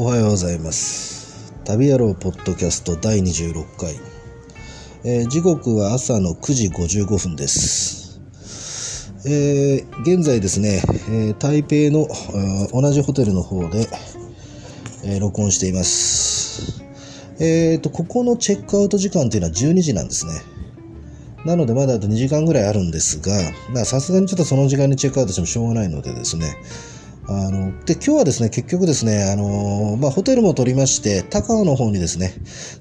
おはようございます。旅野郎ポッドキャスト第26回、えー時刻は朝の9時55分です。えー現在ですね、えー台北の同じホテルの方で、え録音しています。えーとここのチェックアウト時間っていうのは12時なんですね。なのでまだあと2時間ぐらいあるんですが、さすがにちょっとその時間にチェックアウトしてもしょうがないのでですね、あの、で、今日はですね、結局ですね、あの、まあホテルも取りまして、高尾の方にですね、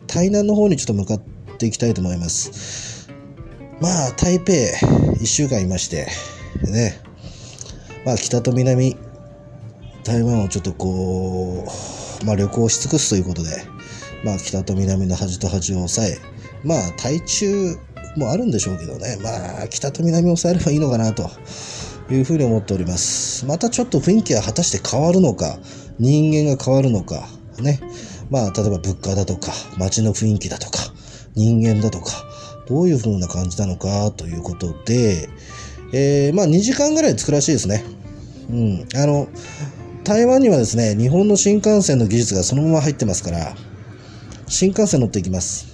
台南の方にちょっと向かっていきたいと思います。まあ、台北、1週間いまして、ね、まあ北と南、台湾をちょっとこう、まあ旅行し尽くすということで、まあ北と南の端と端を抑え、まあ台中もあるんでしょうけどね、まあ北と南を抑えればいいのかなと。いうふうに思っております。またちょっと雰囲気は果たして変わるのか、人間が変わるのか、ね。まあ例えば物価だとか、街の雰囲気だとか、人間だとか、どういう風な感じなのかということで、えー、まあ2時間ぐらい着くらしいですね。うん。あの、台湾にはですね、日本の新幹線の技術がそのまま入ってますから、新幹線乗っていきます。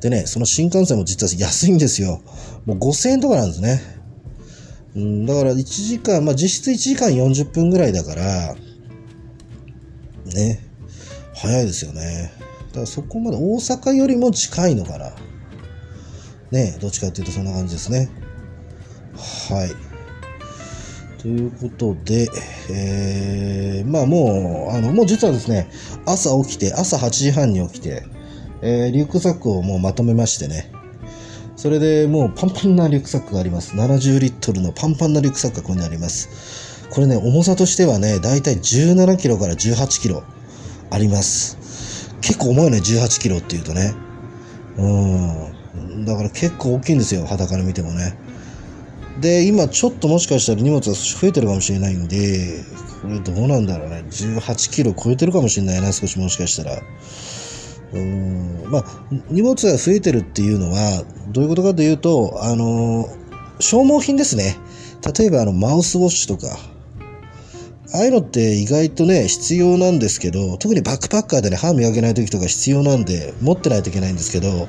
でね、その新幹線も実は安いんですよ。もう5000円とかなんですね。うん、だから1時間、まあ実質1時間40分ぐらいだから、ね、早いですよね。だからそこまで大阪よりも近いのかな。ね、どっちかっていうとそんな感じですね。はい。ということで、えー、まあもう、あの、もう実はですね、朝起きて、朝8時半に起きて、えーリュックサックをもうまとめましてね、それでもうパンパンなリュックサックがあります。70リットルのパンパンなリュックサックがここにあります。これね、重さとしてはね、だいたい17キロから18キロあります。結構重いね、18キロっていうとね。うん。だから結構大きいんですよ、肌から見てもね。で、今ちょっともしかしたら荷物が増えてるかもしれないんで、これどうなんだろうね。18キロ超えてるかもしれないな、少しもしかしたら。うんまあ、荷物が増えてるっていうのは、どういうことかというと、あの、消耗品ですね。例えば、あの、マウスウォッシュとか、ああいうのって意外とね、必要なんですけど、特にバックパッカーでね、歯磨けない時とか必要なんで、持ってないといけないんですけど、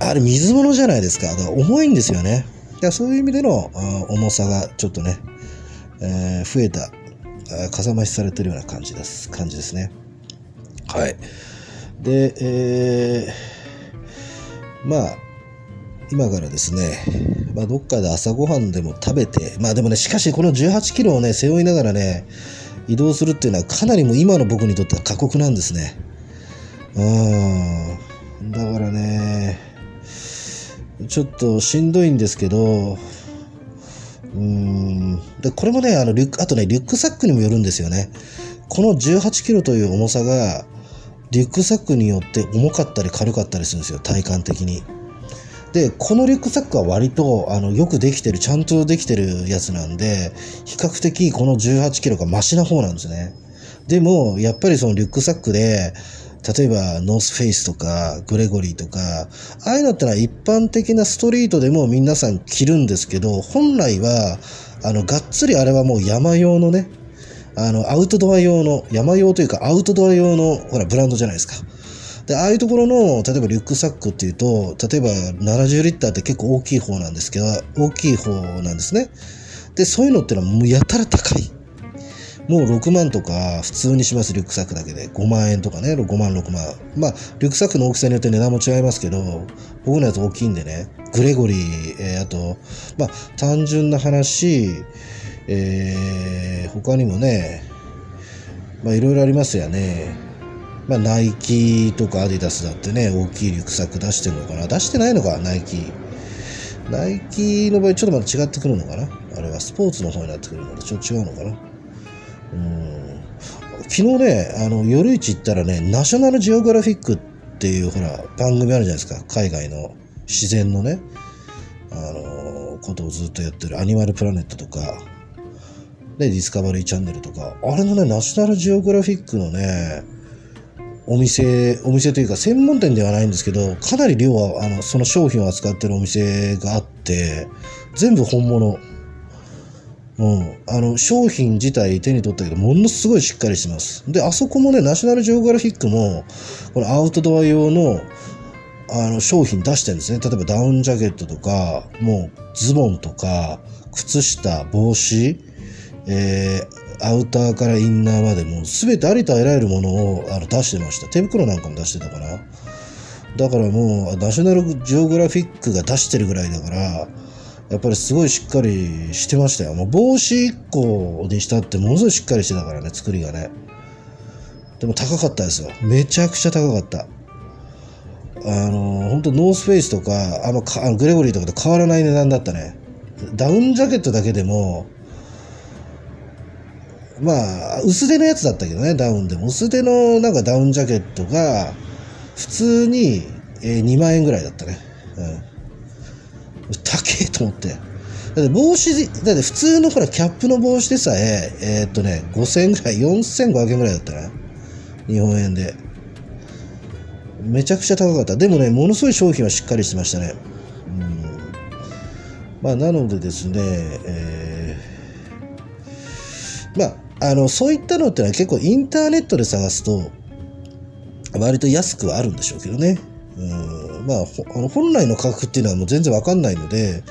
あれ水物じゃないですか。だから重いんですよね。だからそういう意味での重さがちょっとね、えー増えた、かさ増しされてるような感じです。感じですね。はい。で、えーまあ、今からですね、まあ、どっかで朝ごはんでも食べて、まあでもね、しかしこの18キロをね、背負いながらね、移動するっていうのはかなりもう今の僕にとっては過酷なんですね。うん。だからね、ちょっとしんどいんですけど、うん。で、これもね、あの、リュック、あとね、リュックサックにもよるんですよね。この18キロという重さが、リュックサックによって重かったり軽かったりするんですよ、体感的に。で、このリュックサックは割と、あの、よくできてる、ちゃんとできてるやつなんで、比較的この18キロがマシな方なんですね。でも、やっぱりそのリュックサックで、例えば、ノースフェイスとか、グレゴリーとか、ああいうのってのは一般的なストリートでも皆さん着るんですけど、本来は、あの、がっつりあれはもう山用のね、あの、アウトドア用の、山用というかアウトドア用の、ほら、ブランドじゃないですか。で、ああいうところの、例えばリュックサックっていうと、例えば70リッターって結構大きい方なんですけど、大きい方なんですね。で、そういうのってのはもうやたら高い。もう6万とか普通にします、リュックサックだけで。5万円とかね、5万、6万。まあ、リュックサックの大きさによって値段も違いますけど、僕のやつ大きいんでね、グレゴリー、えーあと、まあ、単純な話、えー他にもね、まあ、いろいろありますよね。まあ、ナイキとかアディダスだってね、大きいリュックサック出してるのかな出してないのか、ナイキ。ナイキの場合、ちょっとまた違ってくるのかなあれはスポーツの方になってくるので、ちょっと違うのかなうん。昨日ね、あの、夜市行ったらね、ナショナルジオグラフィックっていう、ほら、番組あるじゃないですか。海外の自然のね、あの、ことをずっとやってるアニマルプラネットとか、で、ディスカバリーチャンネルとか、あれのね、ナショナルジオグラフィックのね、お店、お店というか専門店ではないんですけど、かなり量は、あの、その商品を扱ってるお店があって、全部本物。うん。あの、商品自体手に取ったけど、ものすごいしっかりしてます。で、あそこもね、ナショナルジオグラフィックも、このアウトドア用の、あの、商品出してるんですね。例えばダウンジャケットとか、もうズボンとか、靴下、帽子、えー、アウターからインナーまでもう全てありとあらゆるものをあの出してました。手袋なんかも出してたかな。だからもう、ナショナルジオグラフィックが出してるぐらいだから、やっぱりすごいしっかりしてましたよ。もう帽子1個にしたってものすごいしっかりしてたからね、作りがね。でも高かったですよ。めちゃくちゃ高かった。あの、本当ノースフェイスとか、あの、かあのグレゴリーとかと変わらない値段だったね。ダウンジャケットだけでも、まあ、薄手のやつだったけどね、ダウンでも。薄手のなんかダウンジャケットが、普通に、え2万円ぐらいだったね。うん。と思って。だって帽子、だって普通のほら、キャップの帽子でさえ、えーっとね、5000円ぐらい、4500円ぐらいだったね。日本円で。めちゃくちゃ高かった。でもね、ものすごい商品はしっかりしてましたね。うん。まあ、なのでですね、えーまあ、あの、そういったのってのは結構インターネットで探すと、割と安くはあるんでしょうけどね。うん、まあ、あの本来の価格っていうのはもう全然わかんないので、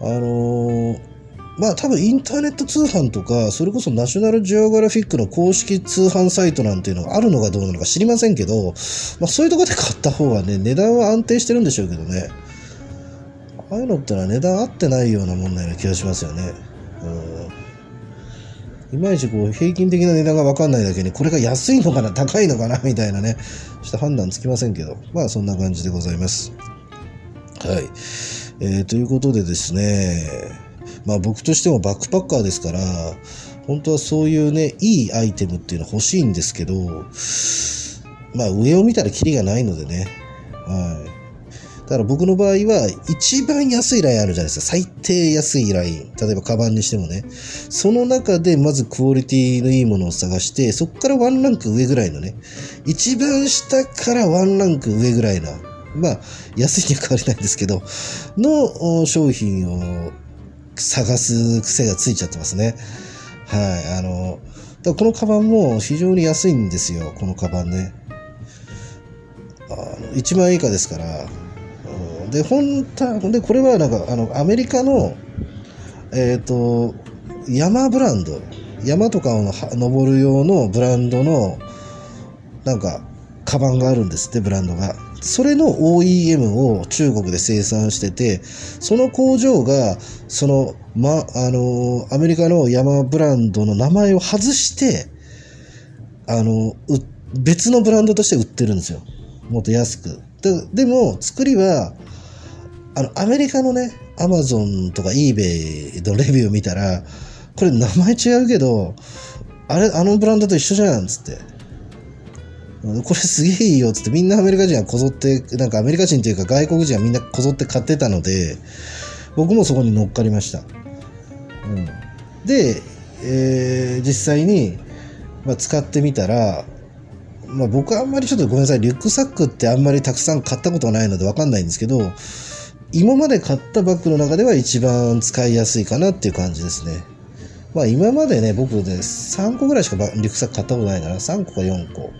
あのーまあ多分インターネット通販とか、それこそナショナルジオグラフィックの公式通販サイトなんていうのがあるのかどうなのか知りませんけど、まあそういうところで買った方がね、値段は安定してるんでしょうけどね。ああいうのってのは値段合ってないようなもんなような気がしますよね。うん。いまいちこう平均的な値段がわかんないだけに、これが安いのかな、高いのかな、みたいなね、ちょっと判断つきませんけど、まあそんな感じでございます。はい。えーということでですね、まあ僕としてもバックパッカーですから、本当はそういうね、いいアイテムっていうの欲しいんですけど、まあ上を見たらキリがないのでね、はい。だから僕の場合は一番安いラインあるじゃないですか。最低安いライン。例えばカバンにしてもね。その中でまずクオリティのいいものを探して、そこからワンランク上ぐらいのね。一番下からワンランク上ぐらいな。まあ、安いには変わりないんですけど、の商品を探す癖がついちゃってますね。はい。あの、だこのカバンも非常に安いんですよ。このカバンね。あの1万円以下ですから。で、本当で、これはなんか、あの、アメリカの、えっ、と、山ブランド、山とかを登る用のブランドの、なんか、カバンがあるんですって、ブランドが。それの OEM を中国で生産してて、その工場が、その、ま、あの、アメリカの山ブランドの名前を外して、あの、別のブランドとして売ってるんですよ。もっと安く。ででも、作りは、あの、アメリカのね、アマゾンとか eBay のレビューを見たら、これ名前違うけど、あれ、あのブランドと一緒じゃん、つって。これすげえいいよ、つってみんなアメリカ人はこぞって、なんかアメリカ人というか外国人はみんなこぞって買ってたので、僕もそこに乗っかりました。うん、で、えー実際に、まあ、使ってみたら、まあ、僕はあんまりちょっとごめんなさい、リュックサックってあんまりたくさん買ったことがないのでわかんないんですけど、今まで買ったバッグの中では一番使いやすいかなっていう感じですね。まあ今までね、僕ね、3個ぐらいしかリュックサック買ったことないかな。3個か4個。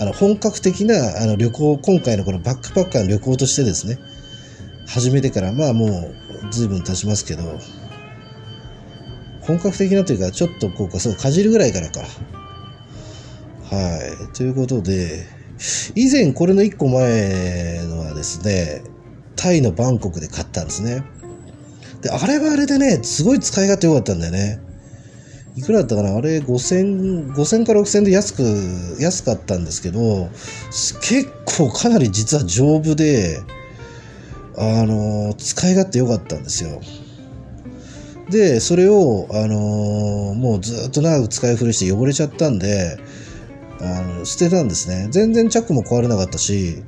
あの、本格的なあの旅行、今回のこのバックパッカーの旅行としてですね、始めてから、まあもう随分経ちますけど、本格的なというか、ちょっとこうか、そう、かじるぐらいからか。はい。ということで、以前これの1個前のはですね、タイのバンコクで買ったんですね。で、あれはあれでね、すごい使い勝手良かったんだよね。いくらだったかな？あれ5000、5000から6000で安く、安かったんですけど、結構かなり実は丈夫で、あの、使い勝手良かったんですよ。で、それを、あのもうずっと長く使い古して汚れちゃったんで、あの、捨てたんですね。全然チャックも壊れなかったし、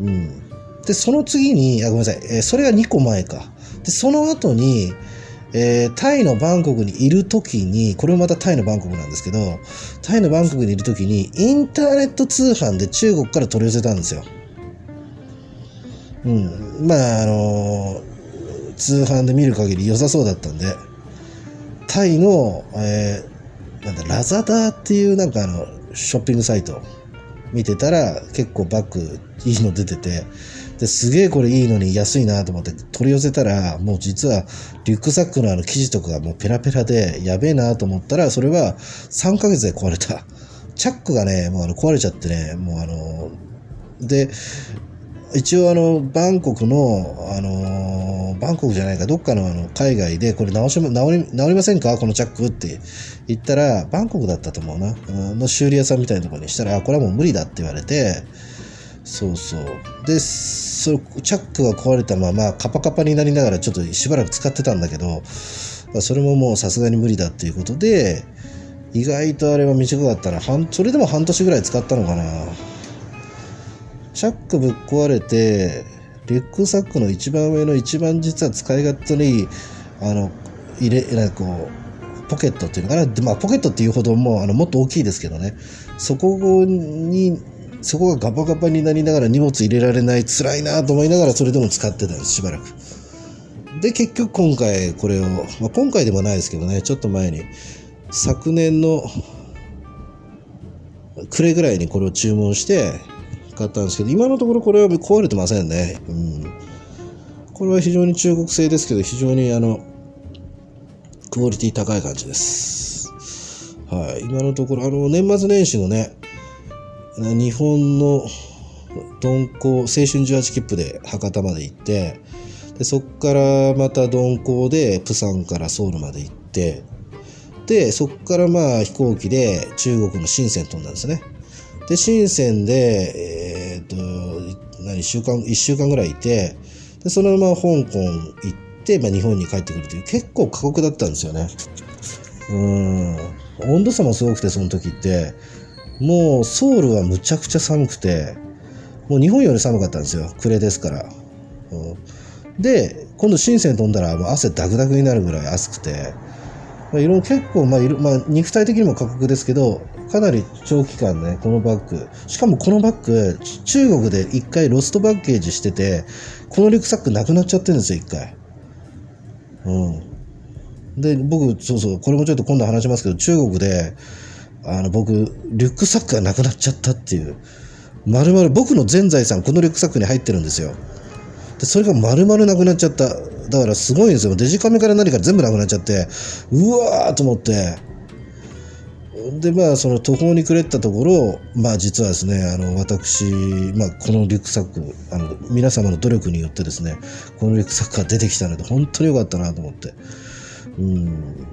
うん。で、その次に、あ、ごめんなさい、えーそれが2個前か。で、その後に、えータイのバンコクにいる時に、これもまたタイのバンコクなんですけど、タイのバンコクにいる時に、インターネット通販で中国から取り寄せたんですよ。うん。まあ、あのー通販で見る限り良さそうだったんで、タイの、えー、なんだ、ラザダーっていうなんかあの、ショッピングサイト見てたら結構バッグいいの出てて、ですげえこれいいのに安いなと思って取り寄せたら、もう実はリュックサックのあの生地とかがもうペラペラでやべえなと思ったら、それは3ヶ月で壊れた。チャックがね、もうあの壊れちゃってね、もうあの、で、一応あの、バンコクの、あのバンコクじゃないか、どっかのあの、海外で、これ直し、直り、直りませんか？このチャックって言ったら、バンコクだったと思うな。の修理屋さんみたいなところにしたら、あ、これはもう無理だって言われて、そうそう。で、そのチャックが壊れたまま、カパカパになりながらちょっとしばらく使ってたんだけど、それももうさすがに無理だっていうことで、意外とあれは短かったら、半、それでも半年ぐらい使ったのかな。チャックぶっ壊れて、リュックサックの一番上の一番実は使い勝手のいい、あの、入れ、なんかこう、ポケットっていうのかな？でまあ、ポケットっていうほども、あの、もっと大きいですけどね。そこに、そこがガバガバになりながら荷物入れられない辛いなと思いながらそれでも使ってたんです、しばらく。で、結局今回これを、まあ、今回でもないですけどね、ちょっと前に、昨年の暮れぐらいにこれを注文して、買ったんですけど、今のところこれは壊れてませんね。うん。これは非常に中国製ですけど、非常にあの、クオリティ高い感じです。はい。今のところ、あの、年末年始のね、日本の鈍行、青春18切符で博多まで行って、でそっからまた鈍行でプサンからソウルまで行って、で、そっからまあ飛行機で中国の深セン飛んだんですね。で、深センで、えー、っと、何、週間、一週間ぐらいいて、で、そのまま香港行って、まあ、日本に帰ってくるという、結構過酷だったんですよね。うん。温度差もすごくて、その時って、もうソウルはむちゃくちゃ寒くて、もう日本より寒かったんですよ。暮れですから。うん、で、今度深セン飛んだらもう汗ダクダクになるぐらい暑くて、まあ、いろ結構、まあいろ、まあ、肉体的にも過酷ですけど、かなり長期間ね、このバッグ。しかもこのバッグ、中国で一回ロストバッゲージしてて、このリュックサックなくなっちゃってるんですよ、一回。うん。で、僕、そうそう、これもちょっと今度話しますけど、中国で、あの、僕、リュックサックがなくなっちゃったっていう。まるまる、僕の全財産、このリュックサックに入ってるんですよ。で、それが丸々なくなっちゃった。だからすごいんですよ。デジカメから何か全部なくなっちゃって、うわーと思って。で、まあ、その途方に暮れたところ、まあ、実はですね、あの、私、まあ、このリュックサック、あの、皆様の努力によってですね、このリュックサックが出てきたので、本当に良かったなと思って。うん。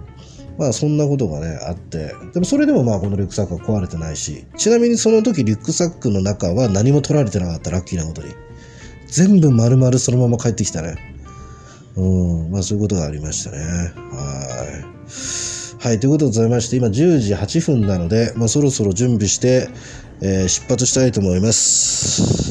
まあ、そんなことがね、あって。でも、それでもまあ、このリュックサックは壊れてないし、ちなみにその時、リュックサックの中は何も取られてなかった、ラッキーなことに。全部丸々そのまま帰ってきたね。うん、まあそういうことがありましたね。はい。はい、ということでございまして、今10時8分なので、まあそろそろ準備して、えー、出発したいと思います。